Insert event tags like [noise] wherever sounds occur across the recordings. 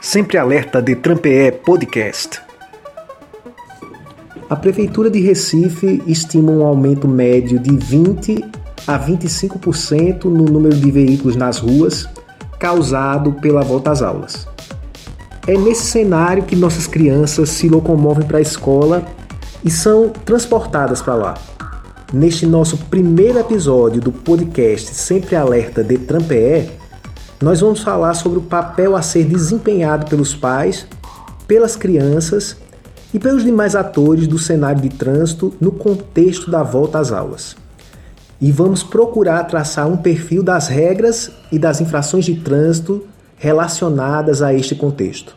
Sempre Alerta de Trampeé Podcast. A Prefeitura de Recife estima um aumento médio de 20 a 25% no número de veículos nas ruas causado pela volta às aulas. É nesse cenário que nossas crianças se locomovem para a escola e são transportadas para lá. Neste nosso primeiro episódio do podcast Sempre Alerta de Trampeé, nós vamos falar sobre o papel a ser desempenhado pelos pais, pelas crianças e pelos demais atores do cenário de trânsito no contexto da volta às aulas. E vamos procurar traçar um perfil das regras e das infrações de trânsito relacionadas a este contexto.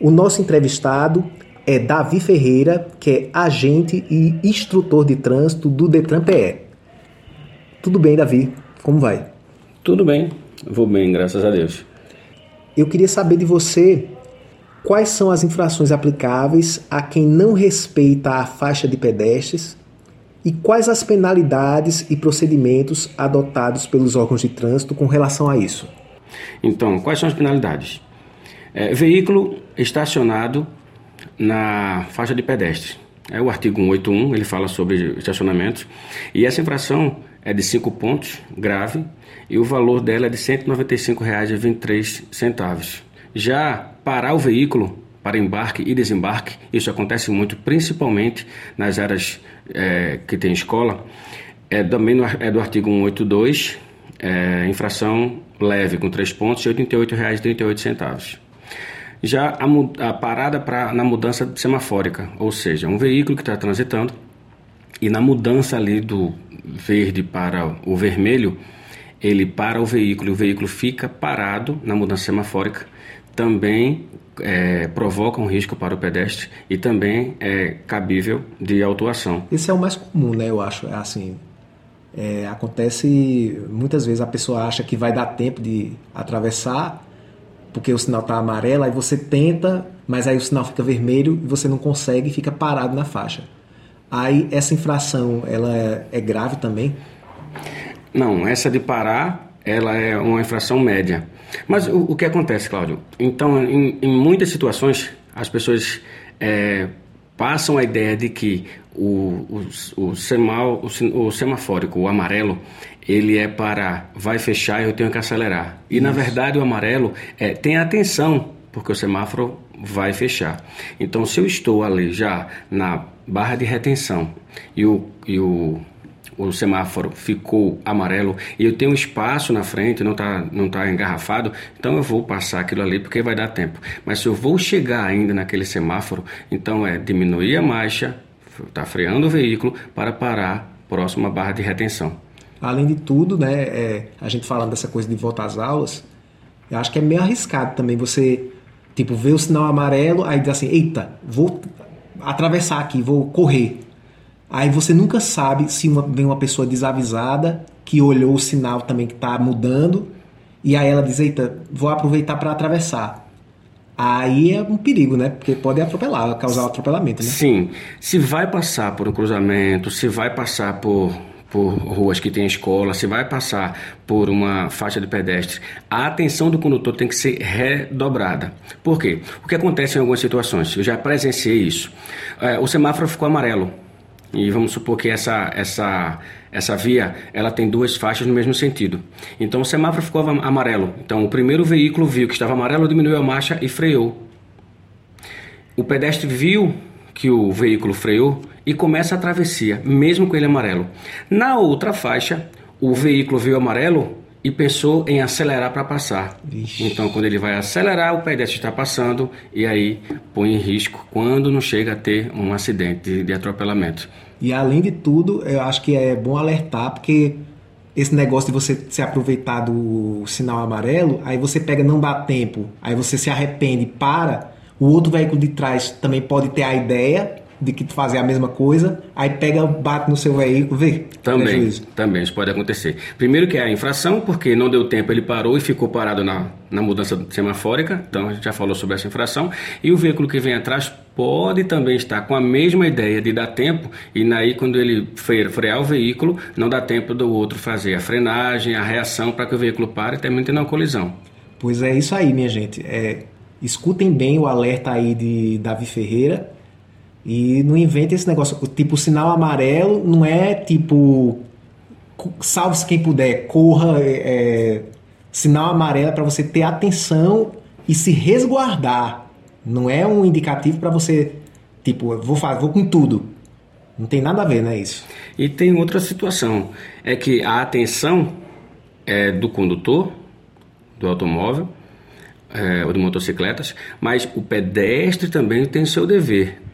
O nosso entrevistado é Davi Ferreira, que é agente e instrutor de trânsito do Detran PE. Tudo bem, Davi? Como vai? Tudo bem, vou bem, graças a Deus. Eu queria saber de você quais são as infrações aplicáveis a quem não respeita a faixa de pedestres e quais as penalidades e procedimentos adotados pelos órgãos de trânsito com relação a isso. Então, quais são as penalidades? É, veículo estacionado na faixa de pedestre. É o artigo 181, ele fala sobre estacionamentos. E essa infração é de 5 pontos, grave, e o valor dela é de R$ 195,23. Já parar o veículo para embarque e desembarque, isso acontece muito, principalmente nas áreas é, que tem escola, é também no, é do artigo 182, é, infração leve com 3 pontos e R$ 88,38. Já a, a parada pra, na mudança semafórica, ou seja, um veículo que está transitando e na mudança ali do verde para o vermelho, ele para o veículo e o veículo fica parado na mudança semafórica, também é, provoca um risco para o pedestre e também é cabível de autuação. Esse é o mais comum, né? Eu acho, é assim, é, acontece muitas vezes a pessoa acha que vai dar tempo de atravessar porque o sinal está amarelo, aí você tenta, mas aí o sinal fica vermelho e você não consegue e fica parado na faixa. Aí essa infração, ela é, é grave também? Não, essa de parar, ela é uma infração média. Mas o, o que acontece, Cláudio? Então, em, em muitas situações, as pessoas é, passam a ideia de que o, o, o, semal, o, o semafórico, o amarelo, ele é para vai fechar e eu tenho que acelerar. E Isso. na verdade o amarelo é tem atenção, porque o semáforo vai fechar. Então se eu estou ali já na barra de retenção e o, e o, o semáforo ficou amarelo e eu tenho espaço na frente, não está não tá engarrafado, então eu vou passar aquilo ali porque vai dar tempo. Mas se eu vou chegar ainda naquele semáforo, então é diminuir a marcha, tá freando o veículo para parar próximo à barra de retenção. Além de tudo, né, é, a gente falando dessa coisa de volta às aulas, eu acho que é meio arriscado também você, tipo, ver o sinal amarelo, aí diz assim, eita, vou atravessar aqui, vou correr. Aí você nunca sabe se uma, vem uma pessoa desavisada que olhou o sinal também que está mudando e aí ela diz, eita, vou aproveitar para atravessar. Aí é um perigo, né? Porque pode atropelar, causar um atropelamento, né? Sim. Se vai passar por um cruzamento, se vai passar por por ruas que tem escola, se vai passar por uma faixa de pedestre, a atenção do condutor tem que ser redobrada. Por quê? O que acontece em algumas situações? Eu já presenciei isso. É, o semáforo ficou amarelo. E vamos supor que essa, essa, essa via ela tem duas faixas no mesmo sentido. Então o semáforo ficou amarelo. Então o primeiro veículo viu que estava amarelo, diminuiu a marcha e freou. O pedestre viu que o veículo freou e começa a travessia, mesmo com ele amarelo. Na outra faixa, o veículo viu amarelo e pensou em acelerar para passar. Vixe. Então, quando ele vai acelerar, o pedestre está passando e aí põe em risco quando não chega a ter um acidente de, de atropelamento. E além de tudo, eu acho que é bom alertar, porque esse negócio de você se aproveitar do sinal amarelo, aí você pega, não dá tempo, aí você se arrepende, para, o outro veículo de trás também pode ter a ideia de que fazer a mesma coisa, aí pega, bate no seu veículo, vê. Também, também, isso pode acontecer. Primeiro que é a infração, porque não deu tempo, ele parou e ficou parado na, na mudança semafórica, então a gente já falou sobre essa infração. E o veículo que vem atrás pode também estar com a mesma ideia de dar tempo, e aí quando ele frear o veículo, não dá tempo do outro fazer a frenagem, a reação para que o veículo pare e termine tendo uma colisão. Pois é isso aí, minha gente. É, escutem bem o alerta aí de Davi Ferreira e não inventem esse negócio. Tipo, sinal amarelo não é tipo salve-se quem puder, corra, é, é sinal amarelo para você ter atenção e se resguardar. Não é um indicativo para você, tipo, vou, fazer, vou com tudo. Não tem nada a ver, não é isso? E tem outra situação, é que a atenção é do condutor do automóvel é, ou de motocicletas, mas o pedestre também tem seu dever.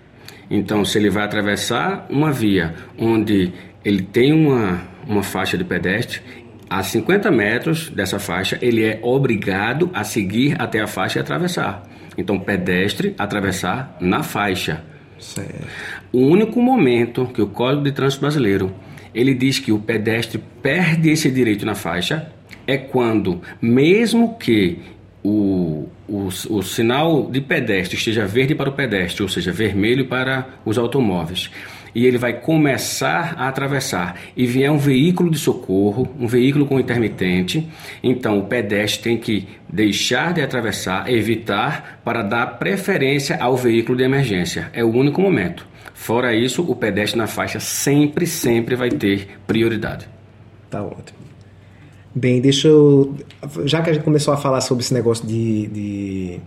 Então, se ele vai atravessar uma via onde ele tem uma, uma faixa de pedestre, a 50 metros dessa faixa, ele é obrigado a seguir até a faixa e atravessar. Então, pedestre atravessar na faixa. Certo. O único momento que o Código de Trânsito Brasileiro ele diz que o pedestre perde esse direito na faixa é quando, mesmo que o, o, o, sinal de pedestre esteja verde para o pedestre, ou seja, vermelho para os automóveis, e ele vai começar a atravessar e vier um veículo de socorro, um veículo com intermitente, então o pedestre tem que deixar de atravessar, evitar para dar preferência ao veículo de emergência. É o único momento. Fora isso, o pedestre na faixa sempre, sempre vai ter prioridade. Tá ótimo. Bem, deixa eu. Já que a gente começou a falar sobre esse negócio de, de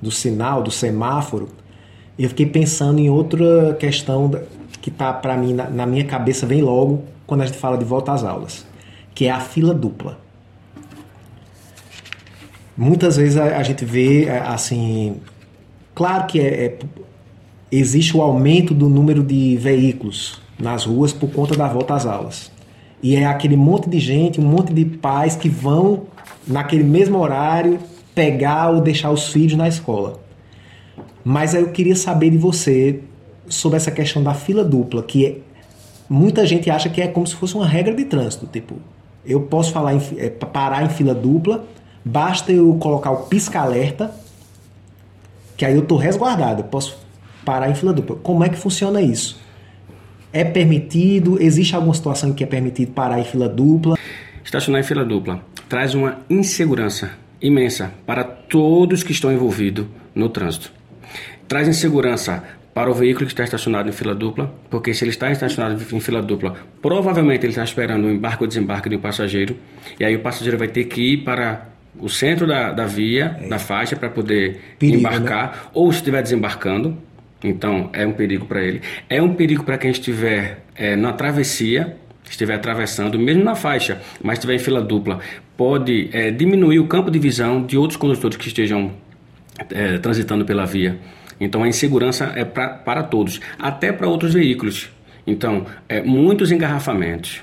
do sinal, do semáforo, eu fiquei pensando em outra questão que tá para mim na, na, minha cabeça vem logo quando a gente fala de volta às aulas, que é a fila dupla. Muitas vezes a, a gente vê assim, claro que é, é, existe o aumento do número de veículos nas ruas por conta da volta às aulas. E é aquele monte de gente, um monte de pais que vão naquele mesmo horário pegar ou deixar os filhos na escola. Mas eu queria saber de você sobre essa questão da fila dupla, que é, muita gente acha que é como se fosse uma regra de trânsito. Tipo, eu posso falar em, é, parar em fila dupla, basta eu colocar o pisca-alerta, que aí eu estou resguardado, eu posso parar em fila dupla. Como é que funciona isso? É permitido? Existe alguma situação em que é permitido parar em fila dupla? Estacionar em fila dupla traz uma insegurança imensa para todos que estão envolvidos no trânsito. Traz insegurança para o veículo que está estacionado em fila dupla, porque se ele está estacionado em fila dupla, provavelmente ele está esperando o embarque ou desembarque de um passageiro, e aí o passageiro vai ter que ir para o centro da, da via, é. da faixa, para poder Perigo, embarcar, né? ou se estiver desembarcando, então é um perigo para ele. É um perigo para quem estiver é, na travessia, estiver atravessando, mesmo na faixa, mas estiver em fila dupla, pode é, diminuir o campo de visão de outros condutores que estejam é, transitando pela via. Então a insegurança é pra, para todos, até para outros veículos. Então, é, muitos engarrafamentos,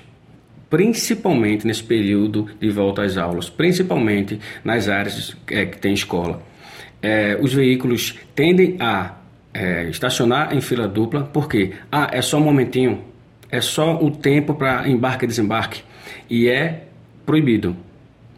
principalmente nesse período de volta às aulas, principalmente nas áreas é, que tem escola. É, os veículos tendem a é, estacionar em fila dupla, porque ah, é só um momentinho, é só o tempo para embarque e desembarque, e é proibido.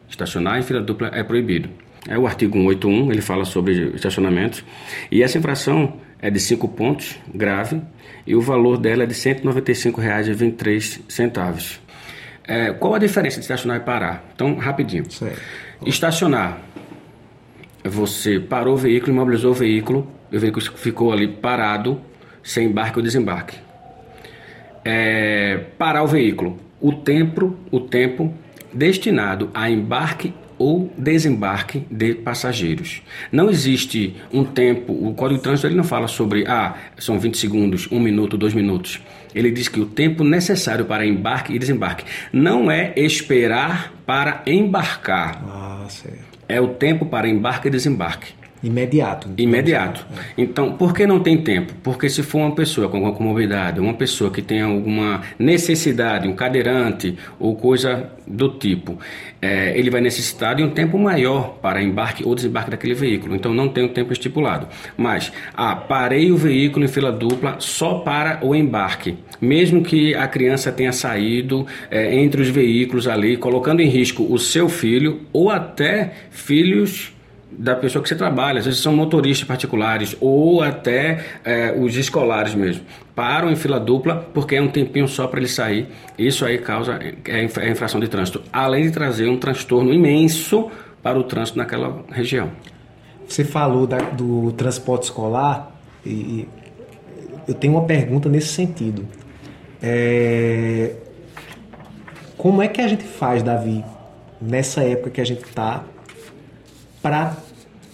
Estacionar em fila dupla é proibido. É o artigo 181, ele fala sobre estacionamentos. E essa infração é de 5 pontos, grave, e o valor dela é de R$ 195,23. É, qual a diferença de estacionar e parar? Então, rapidinho. Certo. Estacionar. Você parou o veículo, imobilizou o veículo, o veículo ficou ali parado, sem embarque ou desembarque. É, parar o veículo. O tempo, o tempo destinado a embarque ou desembarque de passageiros. Não existe um tempo, o Código de Trânsito ele não fala sobre, ah, são 20 segundos, 1 minuto, 2 minutos. Ele diz que o tempo necessário para embarque e desembarque não é esperar para embarcar. Ah, é o tempo para embarque e desembarque. Imediato. Imediato. Então, por que não tem tempo? Porque se for uma pessoa com alguma comorbidade, uma pessoa que tem alguma necessidade, um cadeirante ou coisa do tipo, é, ele vai necessitar de um tempo maior para embarque ou desembarque daquele veículo. Então, não tem um tempo estipulado. Mas, ah, parei o veículo em fila dupla só para o embarque. Mesmo que a criança tenha saído é, entre os veículos ali, colocando em risco o seu filho ou até filhos da pessoa que você trabalha, às vezes são motoristas particulares ou até é, os escolares mesmo. Param em fila dupla porque é um tempinho só para ele sair. Isso aí causa é, é infração de trânsito, além de trazer um transtorno imenso para o trânsito naquela região. Você falou da, do transporte escolar e eu tenho uma pergunta nesse sentido. É, como é que a gente faz, Davi, nessa época que a gente está, para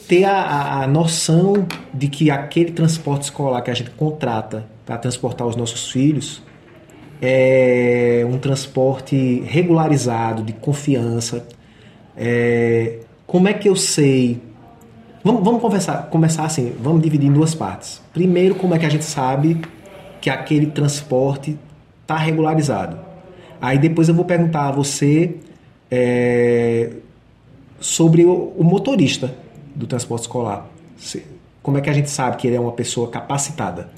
ter a, a, noção de que aquele transporte escolar que a gente contrata para transportar os nossos filhos é um transporte regularizado, de confiança. É, como é que eu sei? Vamos, vamos conversar, começar assim, vamos dividir em duas partes. Primeiro, como é que a gente sabe que aquele transporte está regularizado? Aí depois eu vou perguntar a você é, sobre o, o motorista do transporte escolar. Como é que a gente sabe que ele é uma pessoa capacitada?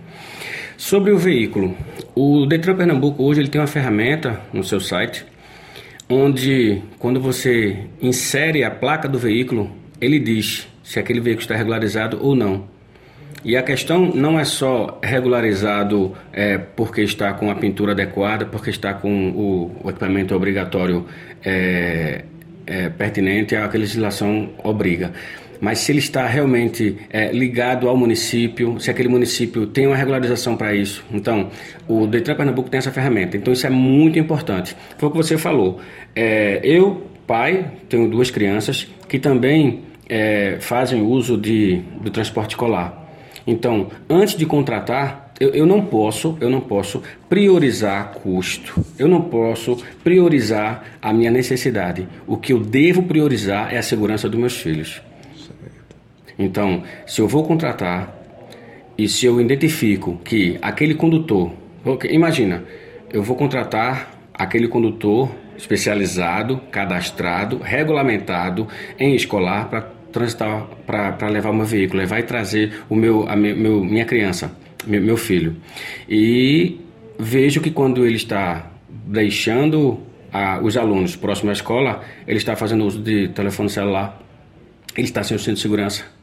Sobre o veículo, o Detran Pernambuco hoje ele tem uma ferramenta no seu site onde quando você insere a placa do veículo, ele diz se aquele veículo está regularizado ou não. E a questão não é só regularizado é, porque está com a pintura adequada, porque está com o, o equipamento obrigatório é, é, pertinente à que a legislação obriga mas se ele está realmente é, ligado ao município, se aquele município tem uma regularização para isso. Então, o Detran Pernambuco tem essa ferramenta. Então, isso é muito importante. Foi o que você falou. É, eu, pai, tenho duas crianças que também é, fazem uso de, do transporte escolar. Então, antes de contratar, eu, eu, não posso, eu não posso priorizar custo. Eu não posso priorizar a minha necessidade. O que eu devo priorizar é a segurança dos meus filhos. Então, se eu vou contratar e se eu identifico que aquele condutor, imagina, eu vou contratar aquele condutor especializado, cadastrado, regulamentado em escolar para transitar, para levar o meu veículo, levar e trazer o meu, a meu, minha criança, meu, filho. E vejo que quando ele está deixando a, os alunos próximo à escola, ele está fazendo uso de telefone celular, ele está sem o cinto de segurança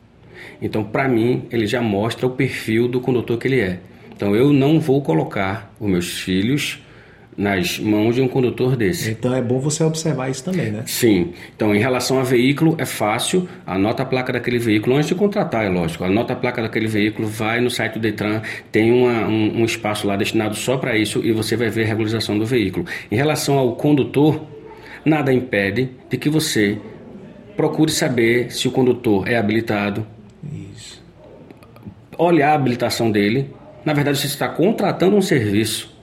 então, para mim, ele já mostra o perfil do condutor que ele é. Então, eu não vou colocar os meus filhos nas mãos de um condutor desse. Então é bom você observar isso também, né? Sim. Então, em relação a veículo, é fácil. Anota a placa daquele veículo antes de contratar, é lógico. Anota a placa daquele veículo, vai no site do Detran, tem uma, um, um espaço lá destinado só para isso e você vai ver a regularização do veículo. Em relação ao condutor, nada impede de que você procure saber se o condutor é habilitado, olhar a habilitação dele. Na verdade, você está contratando um serviço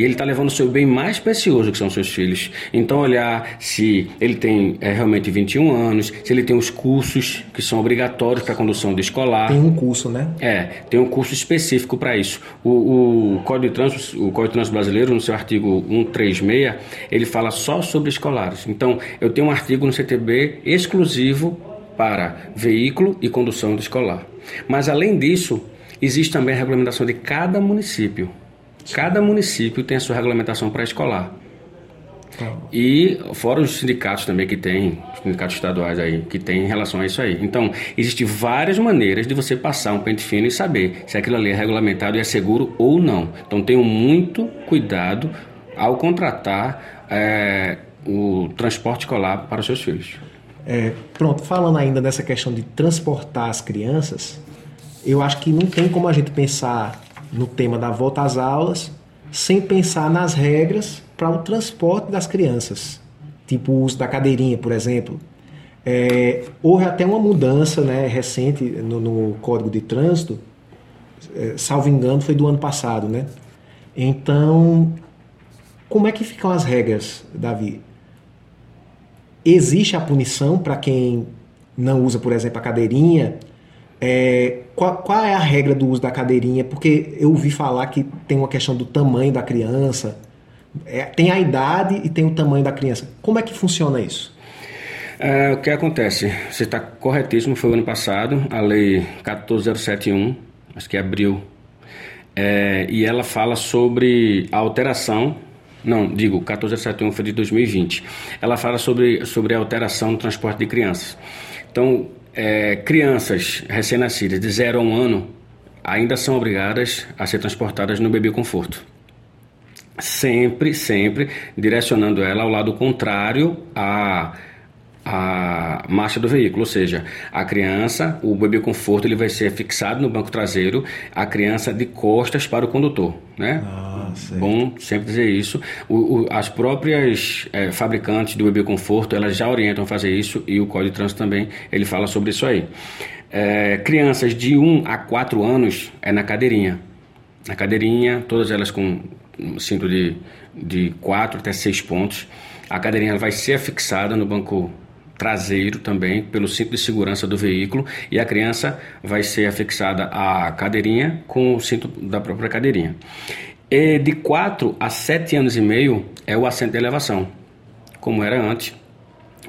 e ele está levando o seu bem mais precioso, que são seus filhos. Então, olhar se ele tem é, realmente 21 anos, se ele tem os cursos que são obrigatórios para a condução de escolar. Tem um curso, né? É, tem um curso específico para isso. O, o, Código de Trânsito, o Código de Trânsito Brasileiro, no seu artigo 136, ele fala só sobre escolares. Então, eu tenho um artigo no CTB exclusivo para veículo e condução de escolar. Mas além disso, existe também a regulamentação de cada município. Cada município tem a sua regulamentação pré-escolar. Tá. E fora os sindicatos também que tem, sindicatos estaduais aí, que tem em relação a isso aí. Então, existem várias maneiras de você passar um pente fino e saber se aquilo ali é regulamentado e é seguro ou não. Então, tenham muito cuidado ao contratar é, o transporte escolar para os seus filhos. É, pronto, falando ainda dessa questão de transportar as crianças, eu acho que não tem como a gente pensar no tema da volta às aulas sem pensar nas regras para o transporte das crianças, tipo o uso da cadeirinha, por exemplo. É, houve até uma mudança né, recente no, no Código de Trânsito, é, salvo engano, foi do ano passado, né? Então, como é que ficam as regras, Davi? Existe a punição para quem não usa, por exemplo, a cadeirinha? É, qual, qual, é a regra do uso da cadeirinha? Porque eu ouvi falar que tem uma questão do tamanho da criança. É, tem a idade e tem o tamanho da criança. Como é que funciona isso? É, o que acontece? Você está corretíssimo, foi o ano passado, a lei 14071, acho que abriu, é, e ela fala sobre a alteração não, digo, 1471 foi de 2020. Ela fala sobre, sobre a alteração no transporte de crianças. Então, é, crianças recém-nascidas de 0 a 1 ano ainda são obrigadas a ser transportadas no bebê conforto. Sempre, sempre direcionando ela ao lado contrário a, a marcha do veículo, ou seja, a criança, o bebê conforto, ele vai ser fixado no banco traseiro, a criança de costas para o condutor, né? Ah, Bom sempre dizer isso. O, o, as próprias é, fabricantes do bebê conforto, elas já orientam a fazer isso e o Código de Trânsito também, ele fala sobre isso aí. É, crianças de 1 a 4 anos é na cadeirinha. Na cadeirinha, todas elas com cinto de, de 4 até 6 pontos. A cadeirinha vai ser afixada no banco traseiro também, pelo cinto de segurança do veículo, e a criança vai ser afixada à cadeirinha com o cinto da própria cadeirinha. E de 4 a 7 anos e meio é o assento de elevação, como era antes,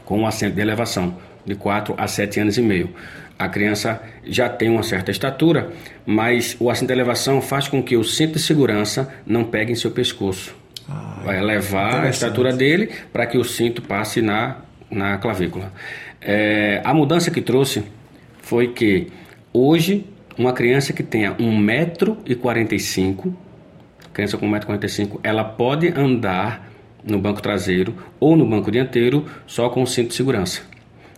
com o assento de elevação, de 4 a 7 anos e meio. A criança já tem uma certa estatura, mas o assento de elevação faz com que o cinto de segurança não pegue em seu pescoço. Ah, vai elevar a estatura dele para que o cinto passe na na clavícula. É, a mudança que trouxe foi que hoje uma criança que tenha 1,45m, criança com 1,45m, ela pode andar no banco traseiro ou no banco dianteiro só com o cinto de segurança.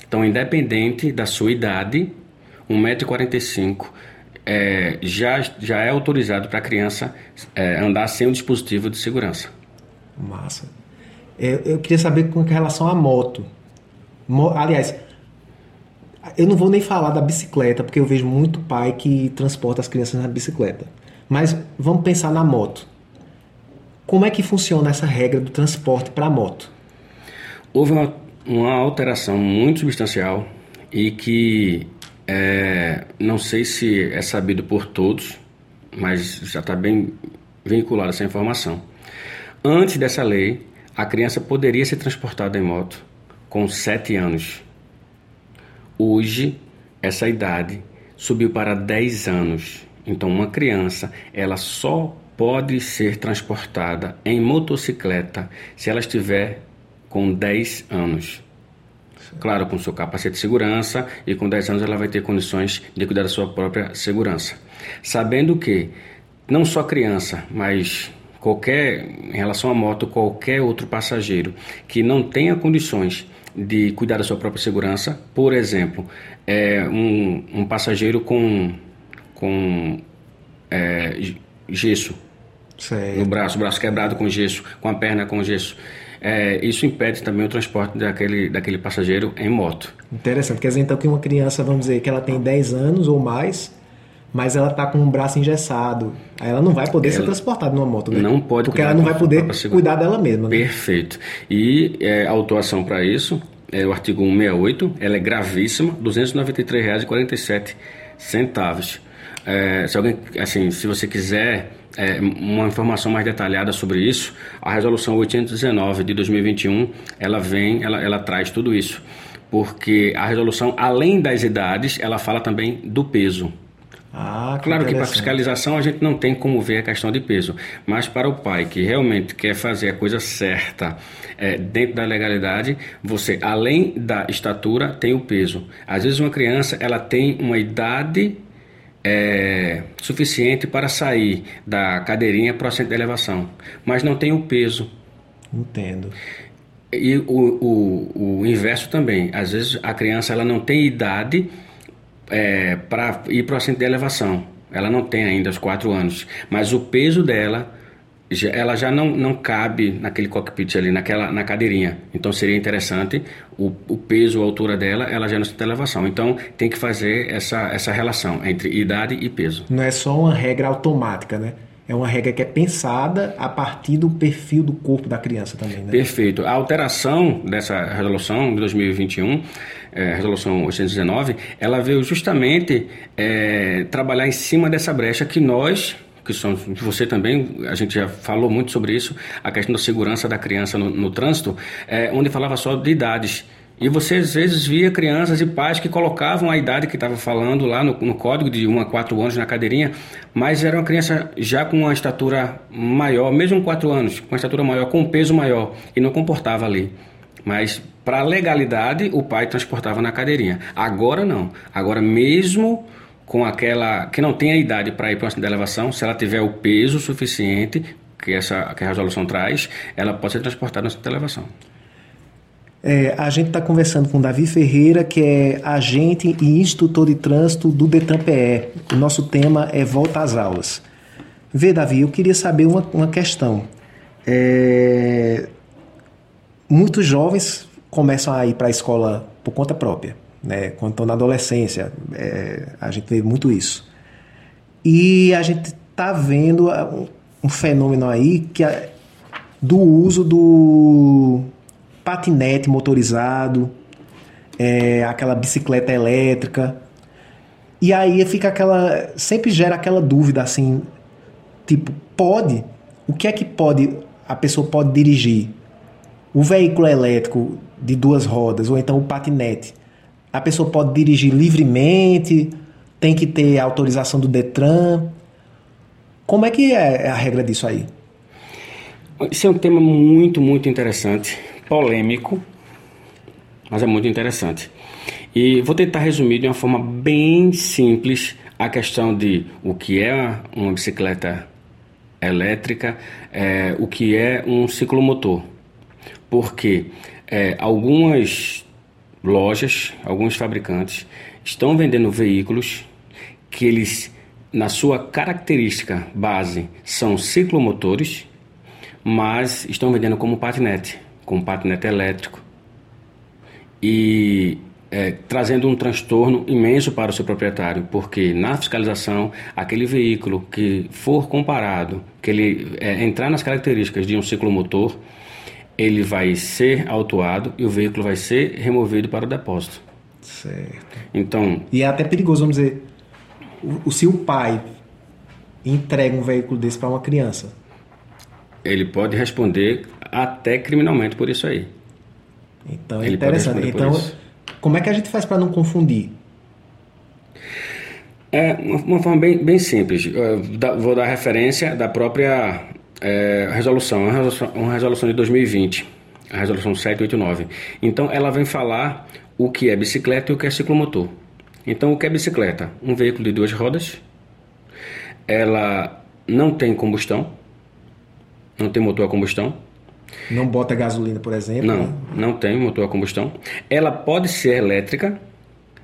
Então, independente da sua idade, 1,45m é, já, já é autorizado para a criança é, andar sem o dispositivo de segurança. Massa. Eu, eu queria saber com relação à moto. Aliás, eu não vou nem falar da bicicleta, porque eu vejo muito pai que transporta as crianças na bicicleta. Mas vamos pensar na moto. Como é que funciona essa regra do transporte para a moto? Houve uma, uma, alteração muito substancial e que é, não sei se é sabido por todos, mas já está bem vinculada essa informação. Antes dessa lei, a criança poderia ser transportada em moto com 7 anos. Hoje, essa idade subiu para 10 anos. Então, uma criança, ela só pode ser transportada em motocicleta se ela estiver com 10 anos. Claro, com seu capacete de segurança e com 10 anos ela vai ter condições de cuidar da sua própria segurança. Sabendo que não só criança, mas qualquer, em relação à moto, qualquer outro passageiro que não tenha condições de cuidar da sua própria segurança. Por exemplo, é, um, um passageiro com, com é, gesso certo. no braço, braço quebrado com gesso, com a perna com gesso. É, isso impede também o transporte daquele, daquele passageiro em moto. Interessante. Quer dizer, então, que uma criança, vamos dizer, que ela tem 10 anos ou mais, mas ela está com o braço engessado. Aí ela não vai poder ela ser transportada numa moto, né? Não pode Porque ela não vai poder cuidar dela mesma. Né? Perfeito. E é, a autuação para isso é o artigo 168, ela é gravíssima, R$ 293,47. É, se alguém, assim, se você quiser é, uma informação mais detalhada sobre isso, a resolução 819 de 2021, ela vem, ela, ela traz tudo isso. Porque a resolução, além das idades, ela fala também do peso. Ah, que claro que para fiscalização a gente não tem como ver a questão de peso, mas para o pai que realmente quer fazer a coisa certa é, dentro da legalidade, você além da estatura tem o peso. Às vezes uma criança ela tem uma idade é, suficiente para sair da cadeirinha para o centro de elevação, mas não tem o peso. Entendo. E o, o, o inverso também. Às vezes a criança ela não tem idade é, para ir para o assento de elevação. Ela não tem ainda os quatro anos, mas o peso dela, ela já não, não cabe naquele cockpit ali, naquela, na cadeirinha. Então seria interessante o, o peso, a altura dela, ela já não tem elevação. Então tem que fazer essa, essa relação entre idade e peso. Não é só uma regra automática, né? É uma regra que é pensada a partir do perfil do corpo da criança também, né? Perfeito. A alteração dessa resolução de 2021, é, resolução 819, ela veio justamente é, trabalhar em cima dessa brecha que nós que são você também, a gente já falou muito sobre isso, a questão da segurança da criança no, no trânsito, é, onde falava só de idades. E você às vezes via crianças e pais que colocavam a idade que estava falando lá no, no, código de 1 a 4 anos na cadeirinha, mas era uma criança já com uma estatura maior, mesmo 4 anos, com uma estatura maior, com um peso maior, e não comportava ali. Mas para legalidade, o pai transportava na cadeirinha. Agora não. Agora, mesmo com aquela que não tem a idade para ir para uma de elevação, se ela tiver o peso suficiente que essa que a resolução traz, ela pode ser transportada na elevação. É, a gente está conversando com Davi Ferreira, que é agente e instrutor de trânsito do DETRAN-PE. O nosso tema é volta às aulas. Vê, Davi, eu queria saber uma, uma questão. É, muitos jovens começam a ir para a escola por conta própria, né? quando estão na adolescência. É, a gente vê muito isso. E a gente está vendo um, um fenômeno aí que é do uso do patinete motorizado, é, aquela bicicleta elétrica. E aí fica aquela. Sempre gera aquela dúvida assim: tipo, pode? O que é que pode. A pessoa pode dirigir? O veículo elétrico de duas rodas, ou então o patinete. A pessoa pode dirigir livremente, tem que ter autorização do Detran. Como é que é a regra disso aí? Isso é um tema muito, muito interessante polêmico, mas é muito interessante. E vou tentar resumir de uma forma bem simples a questão de o que é uma bicicleta elétrica, é, o que é um ciclomotor. Porque é, algumas lojas, alguns fabricantes estão vendendo veículos que eles, na sua característica base, são ciclomotores, mas estão vendendo como patinete com patinete elétrico e é, trazendo um transtorno imenso para o seu proprietário, porque na fiscalização, aquele veículo que for comparado, que ele é, entrar nas características de um ciclomotor, ele vai ser autuado e o veículo vai ser removido para o depósito. Certo. Então. E é até perigoso, vamos dizer, o, se o pai entrega um veículo desse para uma criança, ele pode responder até criminalmente por isso aí. Então é Ele interessante. Então, como é que a gente faz para não confundir? É uma, uma forma bem, bem simples. vou dar referência da própria é, resolução, uma resolução, uma resolução de 2020, a resolução 789. Então, ela vem falar o que é bicicleta e o que é ciclomotor. Então, o que é bicicleta? Um veículo de duas rodas, ela não tem combustão, não tem motor a combustão, não bota gasolina, por exemplo? Não, né? não tem motor a combustão. Ela pode ser elétrica,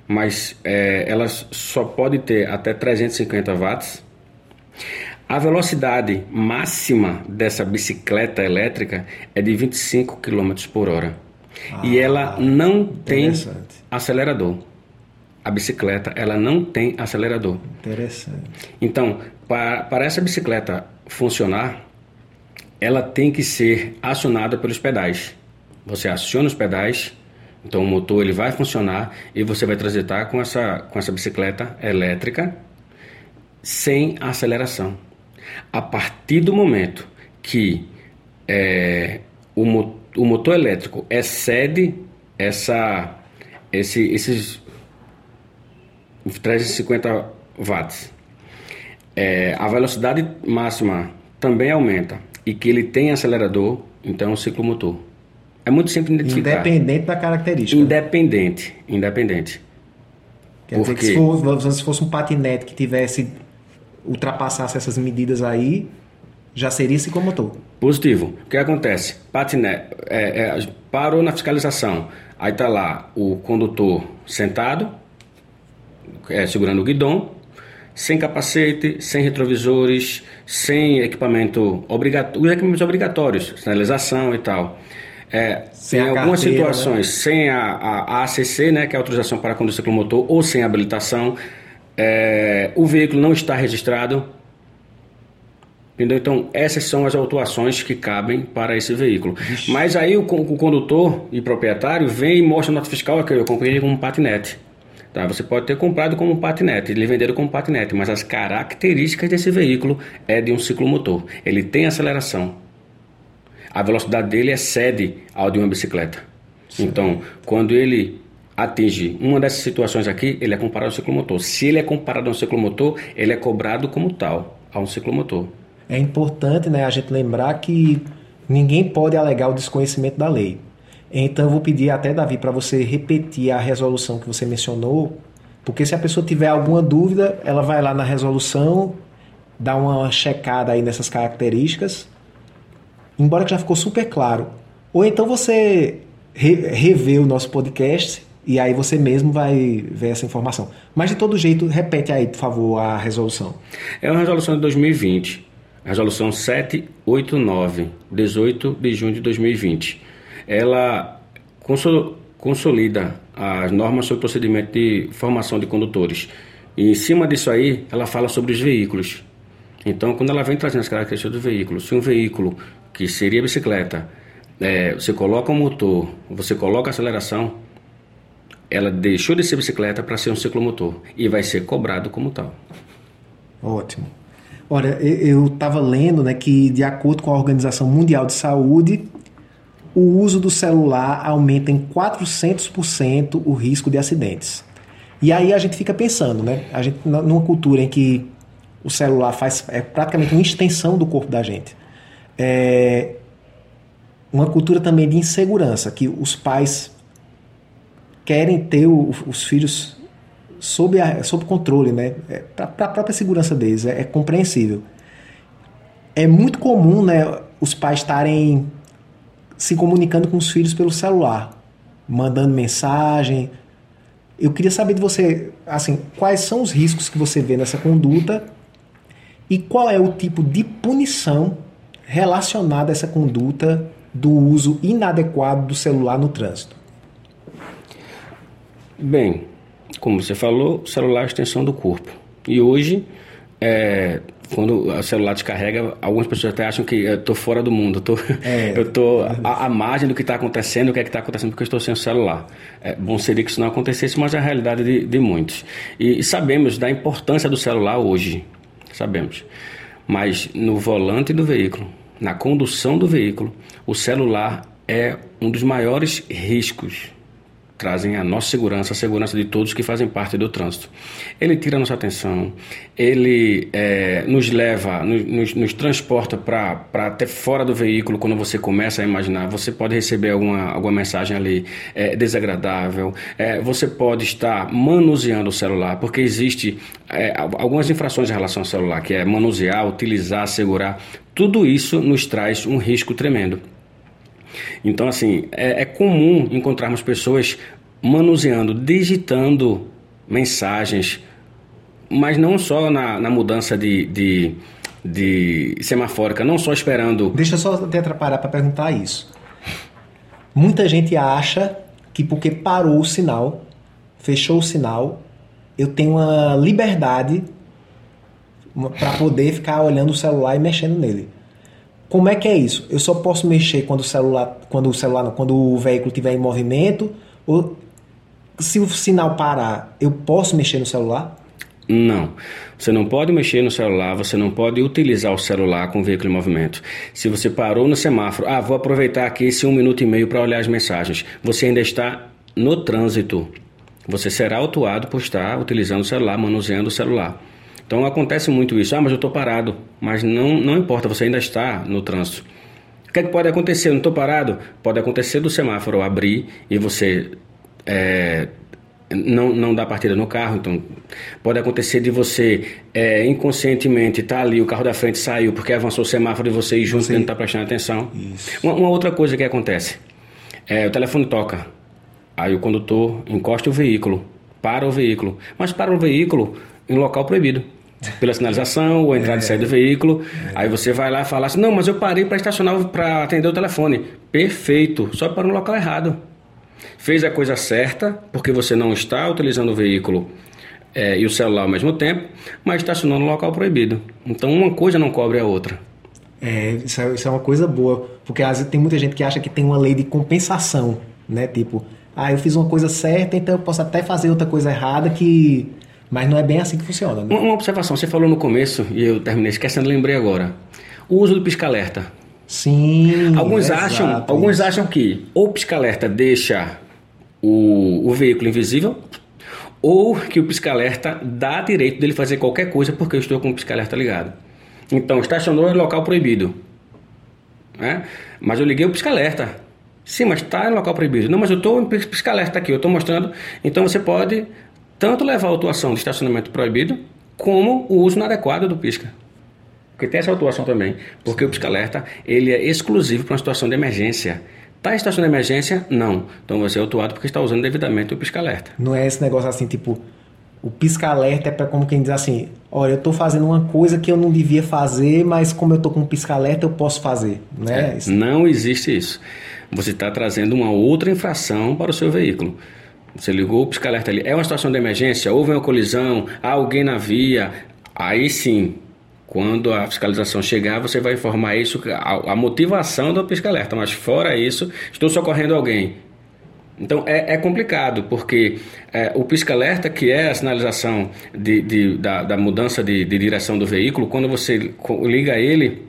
mas é, ela só pode ter até 350 watts. A velocidade máxima dessa bicicleta elétrica é de 25 km por hora. Ah, e ela não tem acelerador. A bicicleta ela não tem acelerador. Interessante. Então, para, para essa bicicleta funcionar, ela tem que ser acionada pelos pedais. Você aciona os pedais, então o motor ele vai funcionar e você vai transitar com essa, com essa bicicleta elétrica sem aceleração. A partir do momento que é, o, o motor elétrico excede essa, esse, esses 350 watts, é, a velocidade máxima também aumenta e que ele tem acelerador, então é um ciclomotor. É muito simples de identificar. Independente da característica. Independente, independente. Quer Porque... dizer que se fosse, se fosse um patinete que tivesse ultrapassasse essas medidas aí, já seria ciclomotor. Positivo. O que acontece? Patinete é, é, parou na fiscalização. Aí tá lá o condutor sentado, é, segurando o guidão, sem capacete, sem retrovisores, sem equipamento obrigatório, os equipamentos obrigatórios, sinalização e tal. É, sem em algumas carteira, né? situações, né? sem a, a, a, ACC, né, que é a autorização para conduzir ciclomotor, ou sem habilitação, é, o veículo não está registrado. Entendeu? Então, essas são as autuações que cabem para esse veículo. Ixi. Mas aí o, o, condutor e proprietário vem e mostra a nota fiscal que eu comprei com um patinete. Tá? Você pode ter comprado como patinete, ele venderam como patinete, mas as características desse veículo é de um ciclomotor. Ele tem aceleração. A velocidade dele excede ao de uma bicicleta. Sim. Então, quando ele atinge uma dessas situações aqui, ele é comparado ao ciclomotor. Se ele é comparado a um ciclomotor, ele é cobrado como tal, a um ciclomotor. É importante né, a gente lembrar que ninguém pode alegar o desconhecimento da lei. Então eu vou pedir até, Davi, para você repetir a resolução que você mencionou, porque se a pessoa tiver alguma dúvida, ela vai lá na resolução, dá uma checada aí nessas características, embora que já ficou super claro. Ou então você re, rever o nosso podcast e aí você mesmo vai ver essa informação. Mas de todo jeito, repete aí, por favor, a resolução. É uma resolução de 2020, resolução 789, 18 de junho de 2020. Ela consolida as normas sobre procedimento de formação de condutores. E em cima disso aí, ela fala sobre os veículos. Então, quando ela vem trazendo as características do veículo, se um veículo que seria bicicleta, é, você coloca o motor, você coloca a aceleração, ela deixou de ser bicicleta para ser um ciclomotor e vai ser cobrado como tal. Ótimo. Olha, eu estava lendo né, que, de acordo com a Organização Mundial de Saúde, o uso do celular aumenta em 400% o risco de acidentes. E aí a gente fica pensando, né? A gente, numa cultura em que o celular faz é praticamente uma extensão do corpo da gente. É uma cultura também de insegurança, que os pais querem ter o, os filhos sob, a, sob controle, né? É, para a própria segurança deles, é, é, compreensível. É muito comum, né, os pais estarem se comunicando com os filhos pelo celular, mandando mensagem. Eu queria saber de você, assim, quais são os riscos que você vê nessa conduta e qual é o tipo de punição relacionada a essa conduta do uso inadequado do celular no trânsito? Bem, como você falou, o celular é a extensão do corpo. E hoje, é, quando o celular descarrega, algumas pessoas até acham que eu estou fora do mundo, tô, é, [laughs] eu estou à, à, margem do que está acontecendo, o que é que está acontecendo porque eu estou sem o celular. É, bom seria que isso não acontecesse, mas é a realidade de, de muitos. E, e sabemos da importância do celular hoje sabemos. Mas no volante do veículo, na condução do veículo, o celular é um dos maiores riscos trazem a nossa segurança, a segurança de todos que fazem parte do trânsito. Ele tira a nossa atenção, ele é, nos leva, nos, nos transporta para até fora do veículo quando você começa a imaginar. Você pode receber alguma, alguma mensagem ali é, desagradável, é, você pode estar manuseando o celular, porque existe é, algumas infrações em relação ao celular, que é manusear, utilizar, segurar. Tudo isso nos traz um risco tremendo. Então, assim, é, é comum encontrarmos pessoas manuseando, digitando mensagens, mas não só na, na mudança de, de, de semafórica, não só esperando. Deixa eu só te atrapalhar para perguntar isso. Muita gente acha que porque parou o sinal, fechou o sinal, eu tenho uma liberdade para poder ficar olhando o celular e mexendo nele. Como é que é isso? Eu só posso mexer quando o celular, quando o celular, quando o veículo estiver em movimento ou se o sinal parar, eu posso mexer no celular? Não. Você não pode mexer no celular, você não pode utilizar o celular com o veículo em movimento. Se você parou no semáforo, ah, vou aproveitar aqui esse um minuto e meio para olhar as mensagens. Você ainda está no trânsito. Você será autuado por estar utilizando o celular, manuseando o celular. Então acontece muito isso. Ah, mas eu estou parado. Mas não, não importa, você ainda está no trânsito. O que, é que pode acontecer? Eu não estou parado? Pode acontecer do semáforo abrir e você é, não, não dar partida no carro. Então pode acontecer de você é, inconscientemente estar tá ali, o carro da frente saiu porque avançou o semáforo e você ir junto e não está prestando atenção. Uma, uma, outra coisa que acontece: é, o telefone toca. Aí o condutor encosta o veículo, para o veículo, mas para o veículo em local proibido pela sinalização, ou entrada é. e saída do veículo. É. Aí você vai lá e fala assim: não, mas eu parei para estacionar para atender o telefone. Perfeito, só para no local errado. Fez a coisa certa, porque você não está utilizando o veículo é, e o celular ao mesmo tempo, mas estacionou no local proibido. Então uma coisa não cobre a outra. É, isso é, isso é uma coisa boa, porque às vezes tem muita gente que acha que tem uma lei de compensação, né? Tipo, ah, eu fiz uma coisa certa, então eu posso até fazer outra coisa errada que mas não é bem assim que funciona. Né? Uma observação, você falou no começo, e eu terminei esquecendo, lembrei agora. O uso do pisca-alerta. Sim. Alguns, acham, alguns acham que o pisca-alerta deixa o, o veículo invisível, ou que o pisca-alerta dá direito dele fazer qualquer coisa porque eu estou com o pisca-alerta ligado. Então, estacionou em local proibido. Né? Mas eu liguei o pisca-alerta. Sim, mas está em local proibido. Não, mas eu estou em pisca-alerta aqui, eu estou mostrando. Então você pode tanto levar a autuação de estacionamento proibido, como o uso inadequado do pisca. Porque tem essa autuação também, porque o pisca-alerta ele é exclusivo para uma situação de emergência. Está em situação de emergência? Não. Então você é autuado porque está usando devidamente o pisca-alerta. Não é esse negócio assim, tipo, o pisca-alerta é para como quem diz assim, olha, eu estou fazendo uma coisa que eu não devia fazer, mas como eu estou com pisca-alerta eu posso fazer. Não, é é, não existe isso. Você está trazendo uma outra infração para o seu veículo. Você ligou o pisca-alerta ali. É uma situação de emergência? Houve uma colisão? Há alguém na via? Aí sim, quando a fiscalização chegar, você vai informar isso, a, a motivação do pisca-alerta. Mas fora isso, estou socorrendo alguém. Então é, é complicado, porque é, o pisca-alerta, que é a sinalização de, de da, da, mudança de, de direção do veículo, quando você liga ele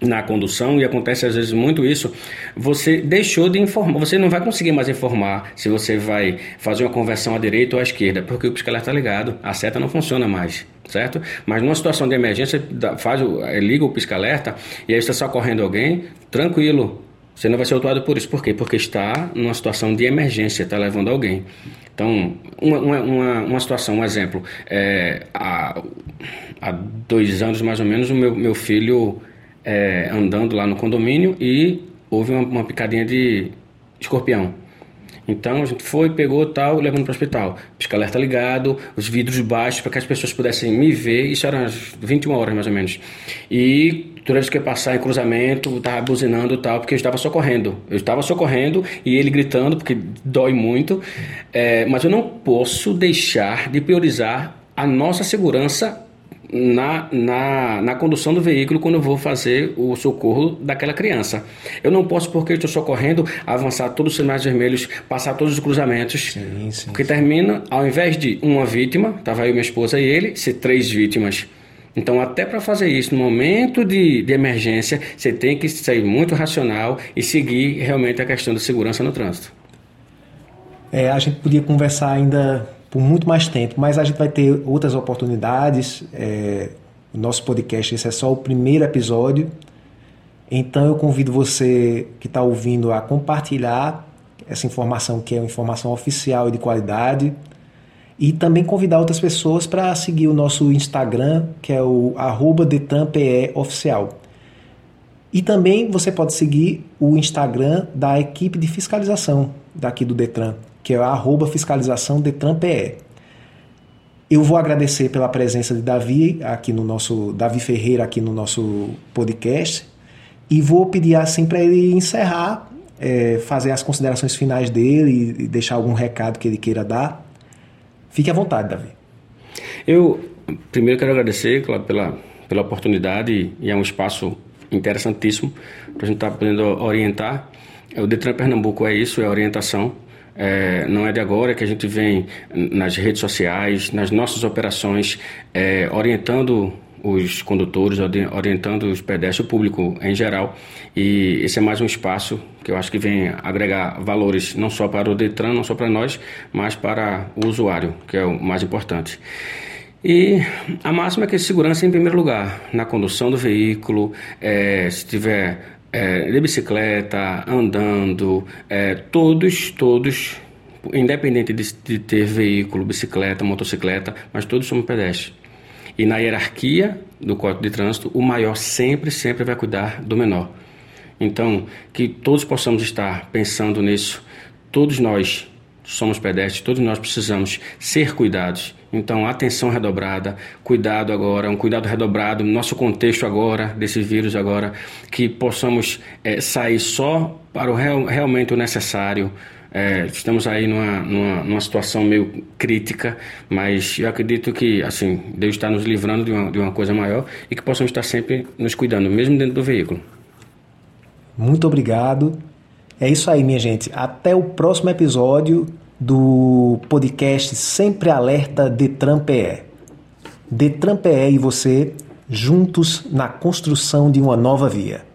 na condução e acontece às vezes muito isso, você deixou de informar, você não vai conseguir mais informar se você vai fazer uma conversão à direita ou à esquerda, porque o pisca-alerta está ligado, a seta não funciona mais, certo? Mas numa situação de emergência, faz eh, liga o pisca-alerta e aí está socorrendo alguém, tranquilo, você não vai ser autuado por isso. Por quê? Porque está numa situação de emergência, está levando alguém. Então, uma, uma, uma situação, um exemplo, é, há, há dois anos mais ou menos, o meu, meu filho é, andando lá no condomínio e houve uma, uma picadinha de escorpião. Então a gente foi, pegou tal, levando para o hospital. Pisca-alerta ligado, os vidros baixos para que as pessoas pudessem me ver. Isso era às 21 horas mais ou menos. E vez que eu passar em cruzamento, estava buzinando tal, porque eu estava socorrendo. Eu estava socorrendo e ele gritando, porque dói muito. É, mas eu não posso deixar de priorizar a nossa segurança na, na, na condução do veículo quando eu vou fazer o socorro daquela criança. Eu não posso, porque eu estou socorrendo, avançar todos os sinais vermelhos, passar todos os cruzamentos. Sim, sim, porque termina, ao invés de uma vítima, estava eu, minha esposa e ele, ser três vítimas. Então, até para fazer isso, no momento de, de emergência, você tem que ser muito racional e seguir realmente a questão da segurança no trânsito. É, a gente podia conversar ainda por muito mais tempo, mas a gente vai ter outras oportunidades. É, o nosso podcast, esse é só o primeiro episódio. Então eu convido você que está ouvindo a compartilhar essa informação que é uma informação oficial e de qualidade. E também convidar outras pessoas para seguir o nosso Instagram, que é o DetranPEOficial. E também você pode seguir o Instagram da equipe de fiscalização daqui do Detran, que é arroba fiscalização DetranPE. Eu vou agradecer pela presença de Davi aqui no nosso Davi Ferreira aqui no nosso podcast e vou pedir assim para ele encerrar, é, fazer as considerações finais dele e deixar algum recado que ele queira dar. Fique à vontade, Davi. Eu primeiro quero agradecer claro, pela pela oportunidade e é um espaço interessantíssimo para a gente estar tá podendo orientar. O Detran Pernambuco é isso, é orientação é, não é de agora que a gente vem nas redes sociais, nas nossas operações, é, orientando os condutores, orientando os pedestres, o público em geral. E esse é mais um espaço que eu acho que vem agregar valores não só para o Detran, não só para nós, mas para o usuário, que é o mais importante. E a máxima é que segurança em primeiro lugar, na condução do veículo, é, se tiver é, de bicicleta, andando, é, todos, todos, independente de, de, ter veículo, bicicleta, motocicleta, mas todos somos pedestres. E na hierarquia do Código de Trânsito, o maior sempre, sempre vai cuidar do menor. Então, que todos possamos estar pensando nisso, todos nós somos pedestres, todos nós precisamos ser cuidados. Então, atenção redobrada, cuidado agora, um cuidado redobrado no nosso contexto agora, desse vírus agora, que possamos é, sair só para o real, realmente o necessário. É, estamos aí numa, numa, numa, situação meio crítica, mas eu acredito que assim Deus está nos livrando de uma, de uma coisa maior e que possamos estar sempre nos cuidando, mesmo dentro do veículo. Muito obrigado. É isso aí, minha gente. Até o próximo episódio do podcast Sempre Alerta Detran PE. Detran PE e você juntos na construção de uma nova via.